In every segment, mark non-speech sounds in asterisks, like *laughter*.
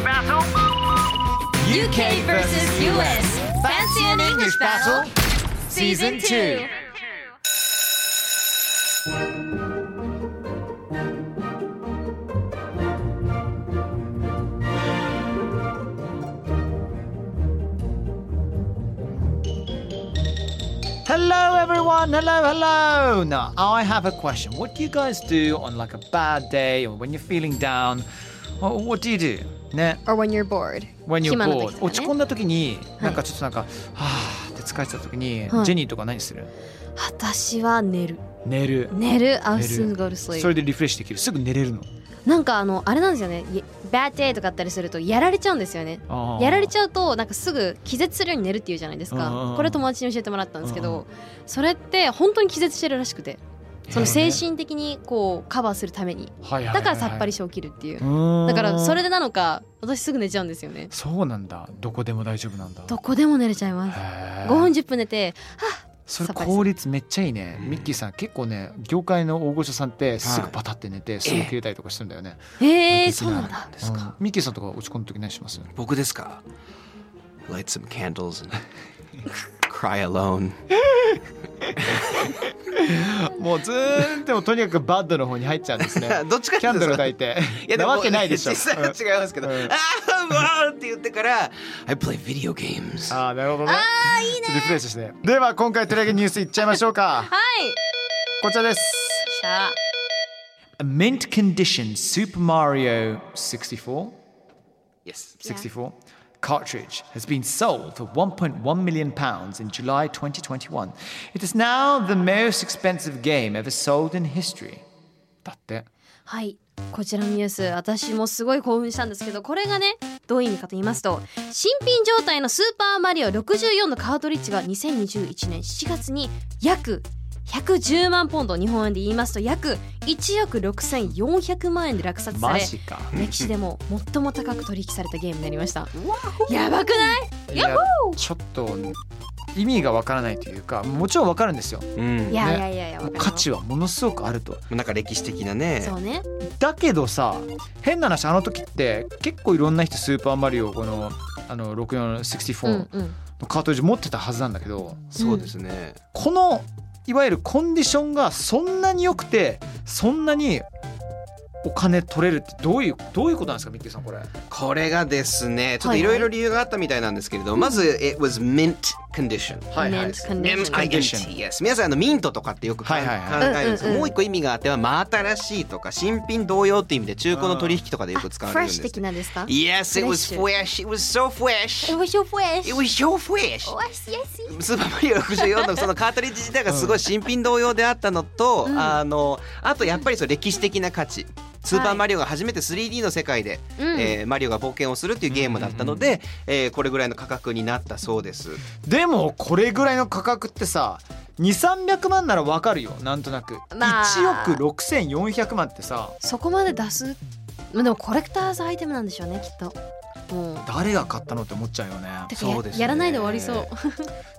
English battle. UK versus US. Fancy an English battle? Season 2. Hello everyone, hello, hello. Now I have a question. What do you guys do on like a bad day or when you're feeling down? What do you do? ね。or when you're bored. When you're bored 落ち込んだ時になんかちょっとなんか、はあって疲れてた時に、はい。ジェニーとか何する？私は寝る。寝る。寝る。I'll soon go to それでリフレッシュできる？すぐ寝れるの？なんかあのあれなんですよね。い bad day とかあったりするとやられちゃうんですよね。やられちゃうとなんかすぐ気絶するように寝るっていうじゃないですか。これ友達に教えてもらったんですけどそれって本当に気絶してるらしくてその精神的にこうカバーするために。はいはいはいはい。だからさっぱりして起きるっていう。だからそれでなのか私すぐ寝ちゃうんですよね。そうなんだ。どこでも大丈夫なんだ。どこでも寝れちゃいます。へー。5分10分寝てそれさっぱりする。効率めっちゃいいね。ミッキーさん結構ね業界の大御所さんってすぐパタって寝てすぐ切れたりとかしてるんだよね。えー、できない。そうなんだ。うんミッキーさんとか落ち込む時何します？僕ですか。Light some candles and *laughs* cry alone. *laughs* もうずーっともとにかくバッドの方に入っちゃうんですね。*laughs* どっちかってキャンドルいうと焚いて。いやなわけないでしょ。*laughs* 実際は違いますけど、うん。あーわーって言ってから I play video games. ああなるほどね。ああいいね。リフレッシュして。では今回取り上げるニュースいっちゃいましょうか。はい。こちらです。しゃあ A mint condition Super Mario 64 Yes 64 cartridge has been sold for 1.1 million pounds in July 2021. It is now the most expensive game ever sold in history. だって。はいこちらのニュース私もすごい興奮したんですけどこれがねどういう意味かと言いますと新品状態のスーパーマリオ64のカートリッジが2021年7月に約110万ポンド日本円で言いますと約1億6400万円で落札されマジか。歴史でも最も高く取引されたゲームになりました。やばくない？いやちょっと意味がわからないというかもちろんわかるんですよ。うん。いやいやいやいや価値はものすごくあると。なんか歴史的なね。そうね。だけどさ変な話あの時って結構いろんな人スーパーマリオこのあのう6464んうん。のカートリッジ持ってたはずなんだけど、そうですね、このいわゆるコンディションがそんなに良くてそんなにお金取れるってどういうどういうことなんですかミッキーさんこれ。これがですねちょっとはいはいいろいろ理由があったみたいなんですけれど、まず it was mint condition. はいはい Mint yes. 皆さんあのミントとかってよくかんはいはいはい。考えるんですけど、もう一個意味があっては真新しいとか新品同様っていう意味で中古の取引とかでよく使わフレッシュれるんです的なんですか？Yes it was fresh. It was so fresh. It was your fresh. It was so fresh. おいしいしスーパーマリオ64のそのカートリッジ自体がすごい新品同様であったのと、うんあのあとやっぱりそう歴史的な価値スーパーマリオが初めて 3D の世界で、うん。えーマリオが冒険をするっていうゲームだったので、えーこれぐらいの価格になったそうです。でもこれぐらいの価格ってさ2300万ならわかるよ。なんとなく、まあ。1億6400万ってさ。そこまで出す？まあでもコレクターズアイテムなんでしょうねきっと誰が買ったのって思っちゃうよね。そうですね。やらないで終わりそう。い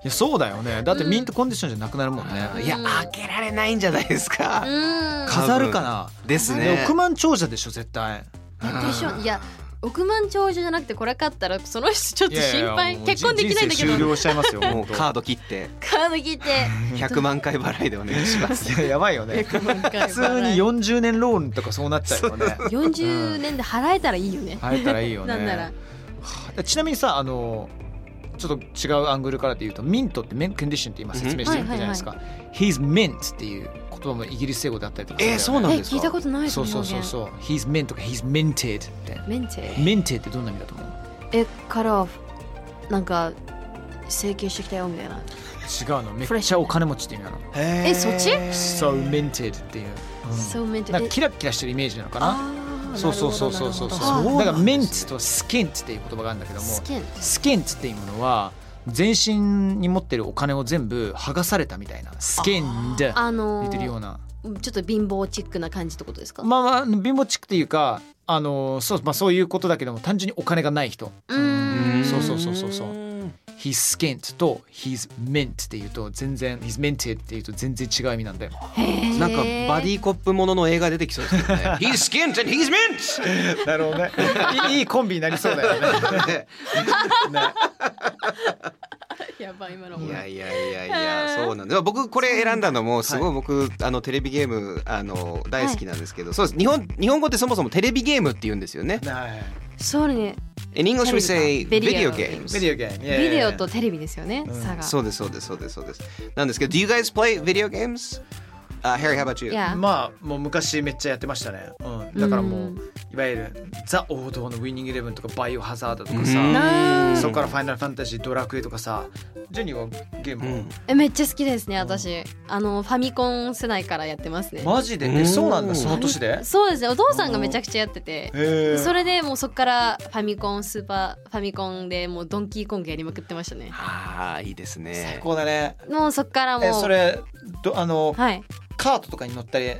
やそうだよね。*laughs* だってうん。ミントコンディションじゃなくなるもんね、いや開けられないんじゃないですか。うん。*laughs* 飾るかな、ですでね。億万長者でしょ絶対。びっくりしよう。いや億万長者じゃなくてこれ買ったらその人ちょっと心配。結婚できないんだけど終了しちゃいますよもうカード切って。カード切って。100万回払いでお願いします。いややばいよね。100万回普通に40年ローンとかそうなっちゃうよね。40年で払えたらいいよね、入ったらいいよね。なんなら。ちなみにさあのちょっと違うアングルからで言うとミントってメンコンディションって今説明してるじゃないですか、He's mint っていう言葉もイギリス英語であったりとかえー、そうなんですか？聞いたことないですそうそうそうそう。He's mint とか He's minted って。メンテ minted ってどんな意味だと思う？えからなんか整形してきたよみたいな。違うの。めっちゃお金持ちって意味なの。ええそっち？So minted っていう、うん。そうメンテなんかキラキラしてるイメージなのかな？そうそうそうそうそうそう。だからメンツとスキンツっていう言葉があるんだけどもスキンスキンツっていうものは全身に持ってるお金を全部剥がされたみたいなスキンでてるような。ーちょっと貧乏チックな感じってことですか、まあまあ貧乏チックっていうかあのそう,、まあ、そういうことだけども単純にお金がない人。うーん。そうそうそうそうそう。He's skint と He's mint っていうと全然 He's minted っていうと全然違う意味なんだよ。なんかバディコップものの映画出てきそうですよね。*laughs* He's skint and he's mint! *laughs* なるほどね。いいいいコンビになりそうだよね *laughs* *laughs* やばい今のいやいやいやいやそうなんで僕これ選んだのもすごい僕あのテレビゲームあの大好きなんですけどそうです。日本日本語ってそもそもテレビゲームって言うんですよね。そうね。In English we say video か。games ビデオゲームビデオとテレビですよね、差がそうですそうですそうですそうです。なんですけど Do you guys play video games? Uh, Harry, how about you? いや。まあもう昔めっちゃやってましたね、うん、だからもう、うん。いわゆるザ王道のウィニングイレブンとかバイオハザードとかうん。さ、なそこからファイナルファンタジードラクエとかさジェニーはゲーム、うん。えめっちゃ好きですね私。あのファミコン世代からやってますね。マジで？うん。えそうなんだその年で？そうですねお父さんがめちゃくちゃやってて。へそれでもうそっからファミコンスーパーファミコンでもうドンキーコングやりまくってましたね。ああいいです最ね高だね。もうそっからもうえそれどあのはいカートとかに乗ったり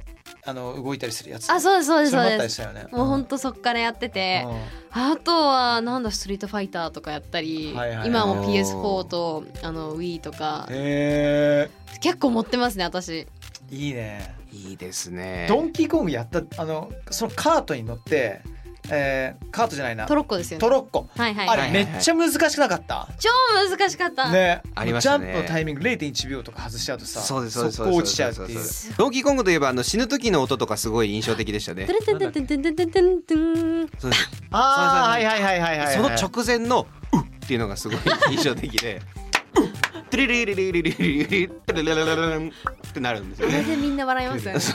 あの動いたりするやつ。あそうですそうですそうです。ったりしたよね。もうほんとそっからやってて。あとはなんだストリートファイターとかやったり、はいはいはい。今はもう PS4 とあの Wii とか。へ結構持ってますね私。えいいね。いいですね。ドンキーコングやったあのそのカートに乗って、えー、カートじゃないな。トロッコですよね。トロッコ。はいはいあれはい。めっちゃ難しくなかった。超難しかった、ね。ありましたね。ジャンプのタイミング0.1秒とか外しちゃうとさそうですそうです速攻落ちちゃうっていう。そうですそうですドンキーコングといえばあの死ぬ時の音とかすごい印象的でしたね。トゥルトゥントゥントゥントゥントゥントゥントゥンそうです。ああそうそうはいはいはいはいはい。その直前の「うっ」っていうのがすごい印象的で「*laughs* うっ」トゥリリリリリリリリトゥルルルルルルンってなるんですよね。これでみんな笑いますよね。*laughs*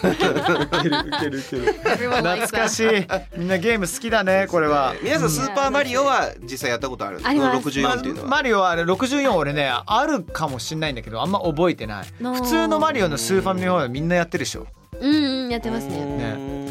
懐かしい。みんなゲーム好きだねこれは。皆さんスーパーマリオは実際やったことあるんですあります。この64っていうのは。マリオはあれ64俺ねあるかもしんないんだけどあんま覚えてない。の普通のマリオのスーファミの方はみんなやってるでしょ。うんうんやってますね。ね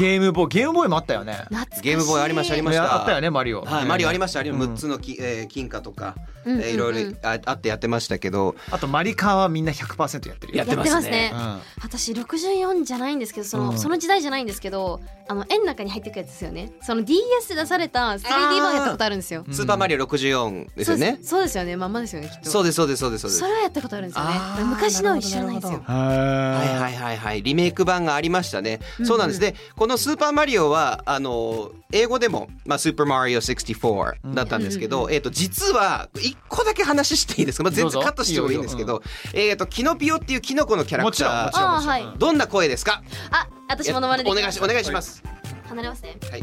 ゲームボーイ。ゲームボーイもあったよね。ゲームボーイありましたありました。あったよねマリオ。はい、マリオありました。ありうん。6つのき、えー金貨とか、うんうんうん。えーいろいろああってやってましたけど。あとマリカーはみんな100%やってるよ。やってやってますね。うん。私64じゃないんですけどその,、うん。その時代じゃないんですけどあの円の中に入ってくやつですよね。その DS で出された 3D 版やったことあるんですよ。スーパーマリオ64ですよね。そうです。よね。まんまですよねきっと。そうですそうですそうですそうです。それはやったことあるんですよね。昔の知らないんですよはいはいはいはい。リメイク版がありましたね、うん。そうなんです。でこのスーパーマリオはあの英語でも、まあ、スーパーマリオ64だったんですけど、えっ、と実は一個だけ話していいですか、まあ、全然カットしてもいいんですけどえっ、とキノピオっていうキノコのキャラクもちろんもターちろんもちろん。はいどんな声ですか？あ私ものまねでお願いしお願いします。離れますね。はい。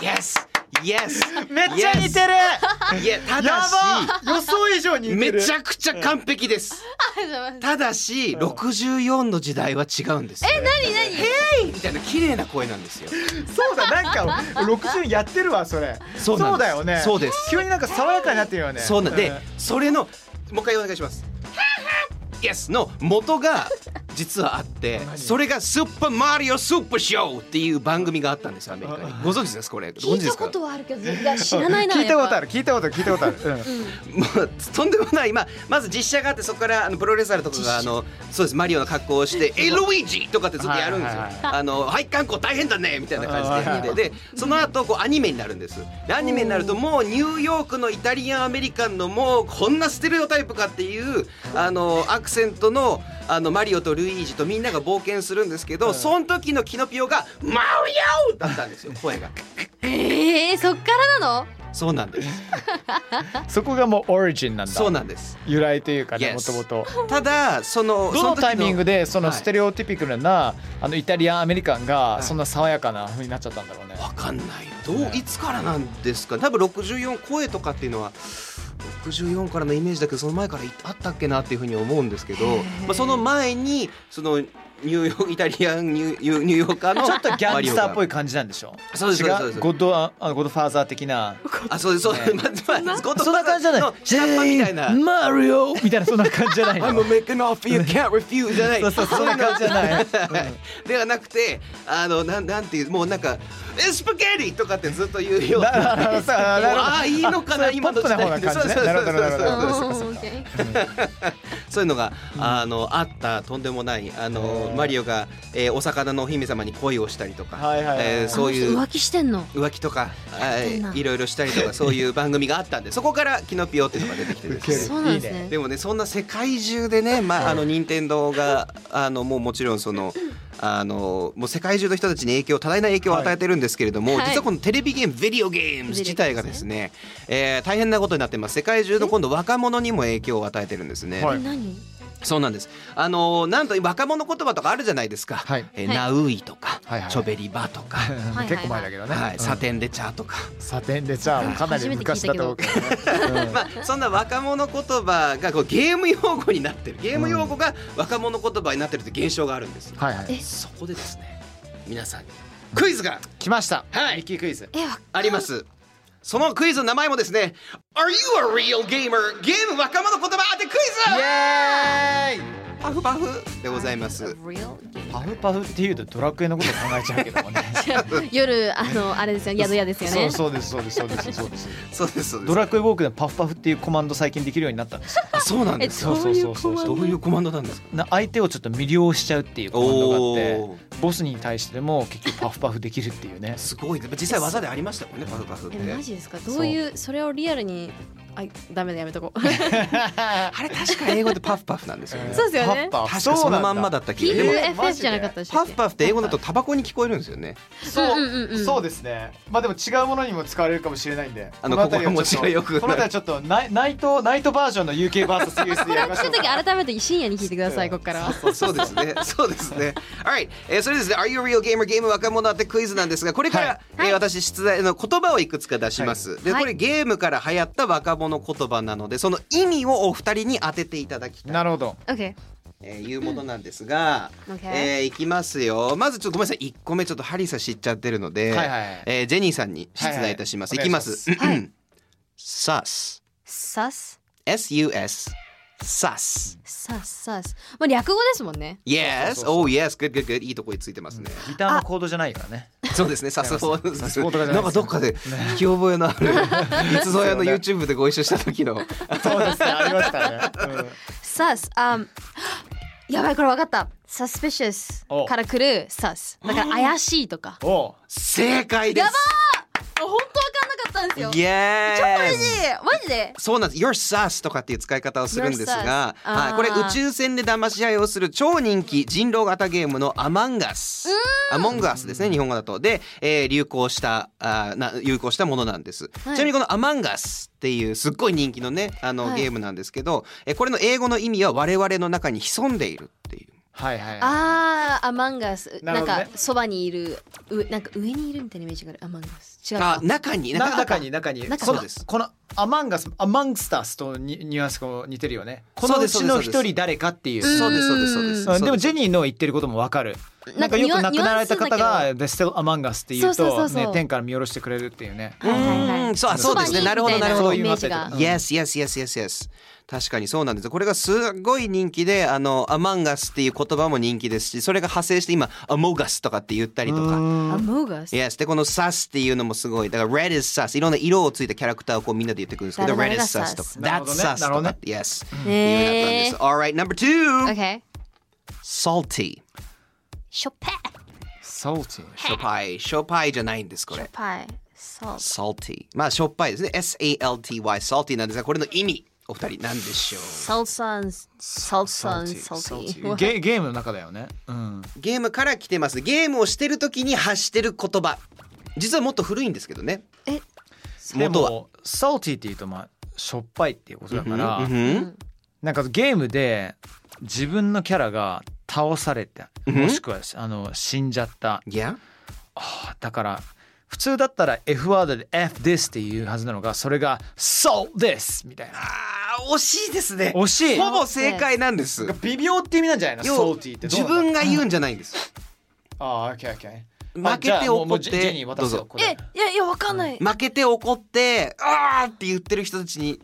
Yes Yes. *laughs* めっちゃ似てる。いやたやだしば。予想以上に似てる。めちゃくちゃ完璧です。ただし64の時代は違うんですえ何何？ヘイみたいな綺麗な声なんですよ。そうだなんか *laughs* 60やってるわそれ。そうなんです。だよね。そうです。急になんか爽やかになってるよね。そうなんでん。それのもう一回お願いします。Yes の元が実はあってそれがスーパーマリオスーパーショーっていう番組があったんですよアメリカに。ご存知ですこれ？ご聞いたことはあるけどいや知らないな聞いたことあるる聞いたことある聞いたことある、うん。もう *laughs* とんでもない、まあ、まず実写があってそこからあのプロレスラーとかがあのそうですマリオの格好をして「エルイージ!」とかってずっとやるんですよ。はいはい。あのはい観光大変だねみたいな感じで。でその後こうアニメになるんです。でアニメになるともうニューヨークのイタリアンアメリカンのもうこんなステレオタイプかっていうあのアクセントのあのマリオとルイージとみんなが冒険するんですけど、その時のキノピオが「マリオ!」だったんですよ声が。えー、そっからなの？そうなんです。*laughs* そこがもうオリジンなんだ。そうなんです。由来というかねもともとただそのどのタイミングでそのはい。ステレオティピカルなあのイタリアンアメリカンがい。そんな爽やかな風になっちゃったんだろうね。わかんない。どういつからなんですか？多分64声とかっていうのは64からのイメージだけどその前からあったっけなっていうふうに思うんですけど、まあ、その前にそのニューヨークイタリアンニューニューヨーカーのちょっとギャンスターっぽいい感じなんでしょ？そうですそうです。そう違ですうゴッドあゴッドファーザー的な。あそうですそうです、まあまあゴッドそんな感じじゃない。の下っ端みたいな。マリオ！みたいなそんな感じじゃないの。I'm making off you can't refuse じゃない。そうそうそんな。感じじゃない。はいではなくてあのなんなんていうもうなんか「エスパゲティ!」とかってずっと言うような。あなるほど。*laughs* ああいいのかな今の時代。ポップな方な感じねそうそうそうそう。そうそういうのが、あのあったとんでもないあのマリオが、えーお魚のお姫様に恋をしたりとか、はいはいはい。えーそういう浮気してんの？浮気とか、い、いろいろしたりとか *laughs* そういう番組があったんでそこからキノピオっていうのが出てきてですね。そうなんですね。でもねそんな世界中でね、*laughs* まあ、あの任天堂があのもうもちろんその。あのもう世界中の人たちに影響多大な影響を与えてるんですけれども、はい。実はこのテレビゲームビデオゲームズ自体がですね、えー大変なことになってます。世界中の今度若者にも影響を与えてるんですね。はいそうなんです。あのなんと若者言葉とかあるじゃないですか。はい。えナウイとか、はいはい。チョベリバとか、*laughs* はい結構前だけどね、はい、うん。サテンレチャーとか。サテンでじゃあかなり昔だと。思うけど。ね、*laughs* まあそんな若者言葉がこうゲーム用語になってる。ゲーム用語が若者言葉になってるって現象があるんです。はいはい。そこでですね、皆さんに。クイズが。来ました。はい。ミッキークイズ。えわあります。そのクイズの名前もですね、Are you a real gamer? ゲーム若者言葉当てクイズイエーイパフパフでございます。パフパフっていうとドラクエのこと考えちゃうけどもね *laughs* 夜あのあれですよ宿屋ですよねそうそうですそうですそうですそうですそうですそうです。*laughs* ドラクエウォークでパフパフっていうコマンド最近できるようになったんですそうなんえですよ。そういうコマンド？どういうコマンドなんですか？な相手をちょっと魅了しちゃうっていうコマンドがあってボスに対しても結局パフパフできるっていうねすごい。実際技でありましたもんね、パフパフって。えマジですか？どういうそれをリアルにあダメだやめとこう *laughs* あれ確か英語でパフパフなんですよね。*laughs* そうですよねパフパフ確かそのまんまだった気が。でも PFF じゃなかったパフパフって英語だとタバコに聞こえるんですよね。そう、うんうんうんそうですねまあでも違うものにも使われるかもしれないんであのこ辺りは心持ちが良くこの辺ちょっとナイナイトナイトバージョンの UKVSUS でやりましそういうょうか時改めて深夜に聞いてください *laughs* ここからそうですね。そうですね。Alright、えー、それですね。Are you a real gamer? ゲーム若者ってクイズなんですが、これから、はいえー私出題の言葉をいくつか出します。で、はいこれゲームから流行った若者言葉なので、その意味をお二人に当てていただきたい。なるほど。OK えーいうものなんですが、OK えーいきますよ。まずちょっとごめんなさい。1個目ちょっとハリーさん知っちゃってるので、はいはいえージェニーさんに出題いたします、はいはいい。きます。お願い sus sus S-U-S sus sus sus まあ略語ですもんね。Yes そうそうそう。Oh yes good good good いいとこについてますね、ギターのコードじゃないからね *laughs* そうですねサスフォーサスフォーとかじゃなんかどっかで聞き覚えのあるいつぞやの YouTube でご一緒した時の。そうですねありましたね、sus um やばいこれわかった。Suspicious お。から来る sus だから怪しいとか。うん、お。正解です。や本当わかんなかったんですよ。Yes 超嬉しいマジで。そうなんです。Your sus とかっていう使い方をするんですが、はい、これあー。宇宙船で騙し合いをする超人気人狼型ゲームのアマンガス。アモンガスですね、日本語だと。で、えー流行したあーな流行したものなんです。ちなみにこのアマンガスっていうすっごい人気のねあの、はい。ゲームなんですけど、えーこれの英語の意味は我々の中に潜んでいるっていう。はいはいはい。あーアマンガスな,、ね。んかそばにいるうなんか上にいるみたいなイメージがある。アマンガス違うあか中にな中に中に。そうです。このアマンガスアマングスタスとニニュアンスが似てるよね。こそうですのうちのそうです。一人誰かっていう。そうですそうですそうです。うん。でもジェニニーの言ってることもわかるなんんかよく亡くなられた方がニュア「The still among us」って言うと天から見下ろしてくれるっていうねそうあそうですねなるほどなるほど Yes, yes, yes, yes, yes. 確かにそうなんです。これがすごい人気で、あの、アマンガスっていう言葉も人気ですし、それが派生して今、アモガスとかって言ったりとか。アモガス Yes. で、このサスっていうのもすごい。だから、red is sus。いろんな色をついたキャラクターをこうみんなで言ってくるんですけど、誰 red 々 is が sus とか that's sus とかなるほどね。Yes. いうようなったんです。Alright, number two. OK Salty. ショペ Salty しょっぱい。しょっぱいじゃないんです、これ。パイソル salty。まあ、しょっぱいですね。S-A-L-T-Y。salty なんですが、これの意味、お二人何でしょう？ソルサンソルサンソル Salty ゲゲームの中だよねうんゲームから来てます。ゲームをしてる時に発してる言葉。実はもっと古いんですけどねえ？元はでも salty っていうとまあしょっぱいっていうことだから、うんなんかゲームで自分のキャラが倒された。うん。もしくはあの死んじゃった。いや。あだから普通だったら F ワードで F this っていうはずなのがそれが So this みたいな。あー惜しいですね。惜しい。ほぼ正解なんです。微妙って意味なんじゃないの？要 salty ってどう自なんだ分が言うんじゃないんです。ああ OK OK 負けて怒って。どうぞ。えいやいやわかんない、負けて怒ってあーって言ってる人たちに?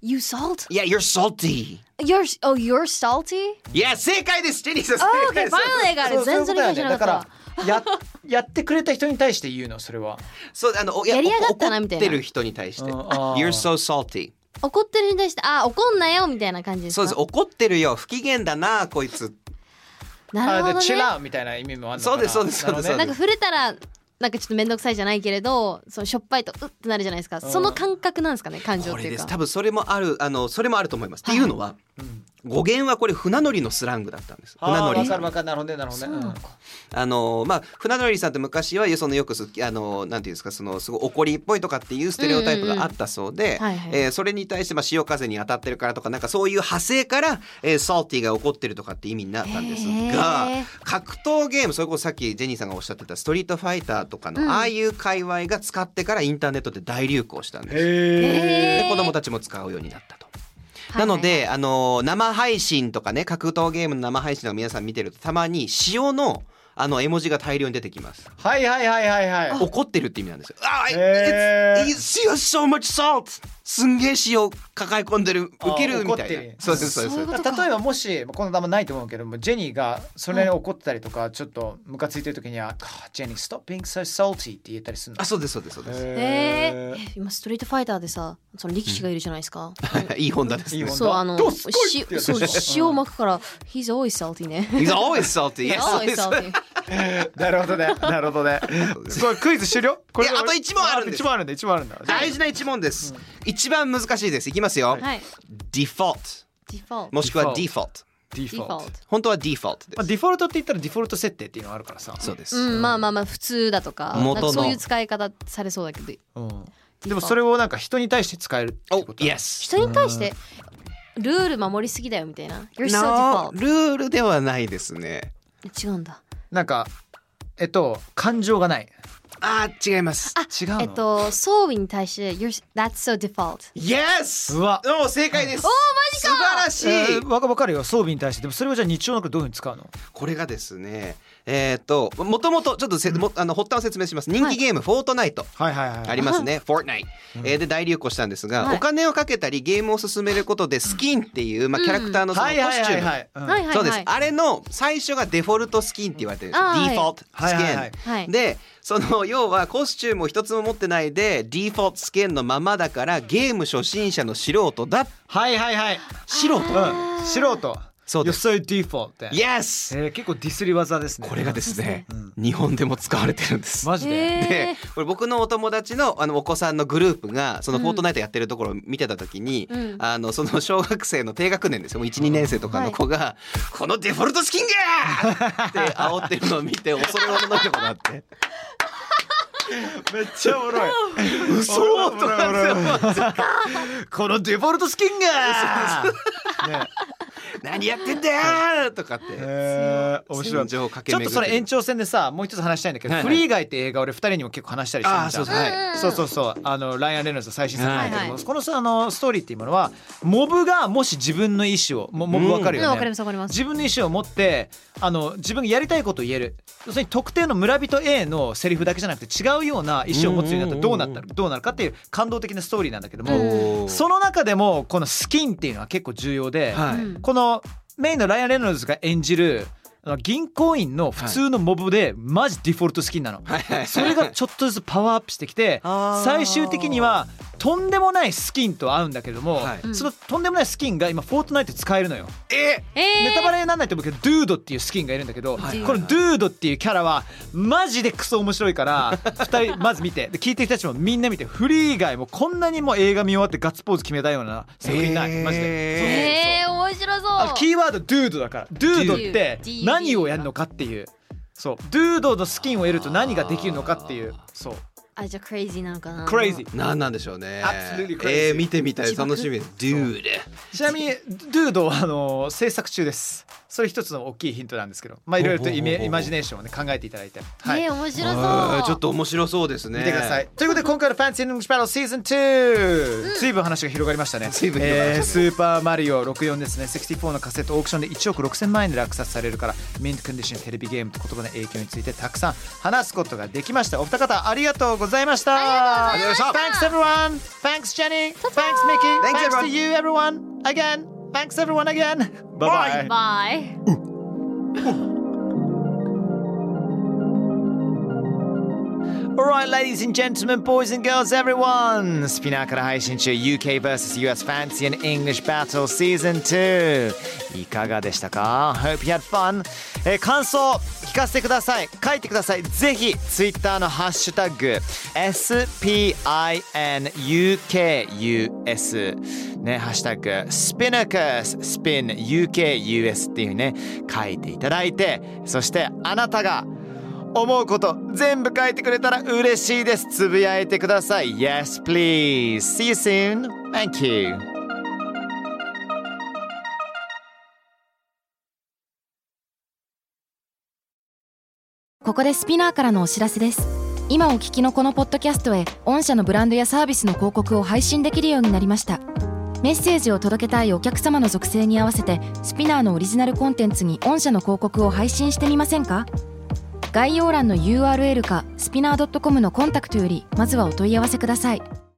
You salt? いや You're salty. You're oh you're salty? いや正解です。ジェニーさんあ正 OK 解です。finally I got そう it 全然理解しなかった。だからや *laughs* やってくれた人に対して言うのそれは。そうあのおやりやがったな怒みたいな。ってる人に対して。You're so salty. 怒ってる人に対してあ怒んなよみたいな感じですか？そうです怒ってるよ。不機嫌だなこいつ。なるほどね。チラーみたいな意味もあるのかな。そうですそうですそうですなんか触れたらなんかちょっと面倒くさいじゃないけれどそのしょっぱいとうってなるじゃないですか。その感覚なんですかね感情っていうか。です。多分それもあるあのそれもあると思います、っていうのは、語源はこれ船乗りのスラングだったんです。船乗り。さんあーわかるわかる。なるほどね。なるほどねうん。あのまあ船乗りさんって昔はそのよくすあのなんていうんですかそのすごい怒りっぽいとかっていうステレオタイプがあったそうでえーそれに対してまあ潮風に当たってるからとかなんかそういう派生から、えー、サルティが怒ってるとかって意味になったんですが格闘ゲームそれこそさっきジェニーさんがおっしゃってたストリートファイターとかの、うん。ああいう界隈が使ってからインターネットで大流行したんです。へで子供たちも使うようになったと。なので、あの生配信とかね格闘ゲームの生配信の皆さん見てるとたまに塩のあの絵文字が大量に出てきます。はいはいはいはいはい怒ってるって意味なんですよ。あ、へー it's, so much salt. すんげえ塩抱え込んでるウケるあーみたいな怒ってる。そうですそうです例えばもしこのままないと思うけどもジェニーがそれに怒ってたりとかちょっとムカついてる時には「ジェニー stop being so salty」って言ったりするの？あ、そうですそうですそうです。えー、今ストリートファイターでさその力士がいるじゃないですか、*laughs* いい本田ですね。そうあのそう塩巻くから He's always salty ね He's always salty. Always always. salty *laughs* *laughs* なるほどね。なるほどね。*laughs* これクイズ終了？これいやあと一問あるんです。一問あるんだ。一問あるんだ大事な一問です。一番難しいです。いきますよ。はい。default デフォルト。もしくは Default default。ディフォルト。デフォルト。本当は default でまあ、す。デフォルトって言ったらデフォルト設定っていうのがあるからさ。そうです。うん。まあまあまあ普通だとかそういう使い方されそうだけど。うん。でもそれをなんか人に対して使えるってお、こと。人に対して？ルール守りすぎだよみたいな。You're so ルールではないですね。違うんだなんかえっと感情がない。あー、違います。違うの？えっと装備に対して You're That's so default Yes! うわ。もう正解です。おマジか。素晴らしい、えーわかわかるよ。装備に対して。でもそれをじゃあ日常の中でどういうふうに使うの？これがですね、えーっと、もともとちょっとせ、もあの発端を説明します。人気ゲーム、フォートナイト。ありますね、フォートナイト、えーで大流行したんですが、はい。お金をかけたりゲームを進めることでスキンっていう、まあ、キャラクターのそのコスチューム、そうです、はいあれの最初がデフォルトスキンって言われてるんですディフォルトスキン、でその要はコスチュームを一つも持ってないでディフォルトスキンのままだからゲーム初心者の素人だ。はいはいはい。素人。うん。素人そうです。You're so default って。イエスえー結構ディスり技ですね。これがですね、日本でも使われてるんです。マジで？へでこれ僕のお友達のあのお子さんのグループがそのフォートナイトやってるところを見てた時に、うん。あのその小学生の低学年ですよ。もう12年生とかの子が「このデフォルトスキンが!」って煽ってるのを見て恐れおののいたことがあって。めっちゃおもろい。嘘！とかこのデフォルトスキンがね何やってんだよ!」とかって。えー。面白い戦場を駆けちょっとそれ延長戦でさもう一つ話したいんだけど「はいはい。フリーガイ」って映画俺二人にも結構話したりしたんじゃんあーそうそうはいそうそうそう。あのライアン・レノルズの最新作なんだけども、はいはい。このさあのストーリーっていうものはモブがもし自分の意思をもモブわかるよね、かりますわかります。自分の意思を持ってあの自分がやりたいことを言える。要するに特定の村人 A のセリフだけじゃなくて違うような意思を持つようになったらどうなったらどうなるかっていう感動的なストーリーなんだけども、その中でもこのスキンっていうのは結構重要で、はい。うんこのメインのライアン・レノルズが演じる銀行員の普通のモブでマジデフォルトスキンなの、それがちょっとずつパワーアップしてきて最終的にはとんでもないスキンと合うんだけれども、はい。そのとんでもないスキンが今フォートナイト使えるのよ。ええー。ネタバレにならないと思うけどドゥードっていうスキンがいるんだけど、はい。このドゥードっていうキャラはマジでクソ面白いから *laughs* 2人まず見てで聞いてる人たちもみんな見てフリー以外もこんなにも映画見終わってガッツポーズ決めたような作品ない、マジで。えー面白そう。あキーワードドゥードだから。ドゥードって Dude 何をやるのかっていう。そう。ドゥードのスキンを得ると何ができるのかっていう。そう。あじゃあクレイジーなのかな。crazy 何なんでしょうね。Absolutely crazy えー、見てみたい。楽しみ。です Dude ちなみにドゥードはあの制作中ですそれ一つの大きいヒントなんですけどまあいろいろとイメイマジネーションをね考えていただいてはい、えー、面白そうちょっと面白そうですね見てください。ということで今回の Fancy English Battle Season 2、随分話が広がりましたね。随分広がりまえースーパーマリオ64ですね。64のカセットオークションで1億6000万円で落札されるから、ミントコンディションテレビゲームと言葉の影響についてたくさん話すことができました。お二方ありがとうございました。ありがとうございました Thanks everyone. Thanks Jenny. Thanks Mickey. Thanks, Thanks to you everyone. Again. Thanks everyone again. Bye bye. Alright, ladies and gentlemen, boys and girls, everyone! スピナーから配信中 UK vs.US Fancy and English Battle Season 2いかがでしたか ?Hope you had fun! えー感想聞かせてください書いてくださいぜひ Twitter のハッシュタグ SPINUKUS ね、ハッシュタグ SPINUKUS SPINUKUS っていうふうにね書いていただいてそしてあなたが思うこと全部書いてくれたら嬉しいです。つぶやいてください。Yes please. See you soon. Thank you. ここでスピナーからのお知らせです。今お聞きのこのポッドキャストへ御社のブランドやサービスの広告を配信できるようになりました。メッセージを届けたいお客様の属性に合わせてスピナーのオリジナルコンテンツに御社の広告を配信してみませんか？概要欄の URL かスピナー .com のコンタクトよりまずはお問い合わせください。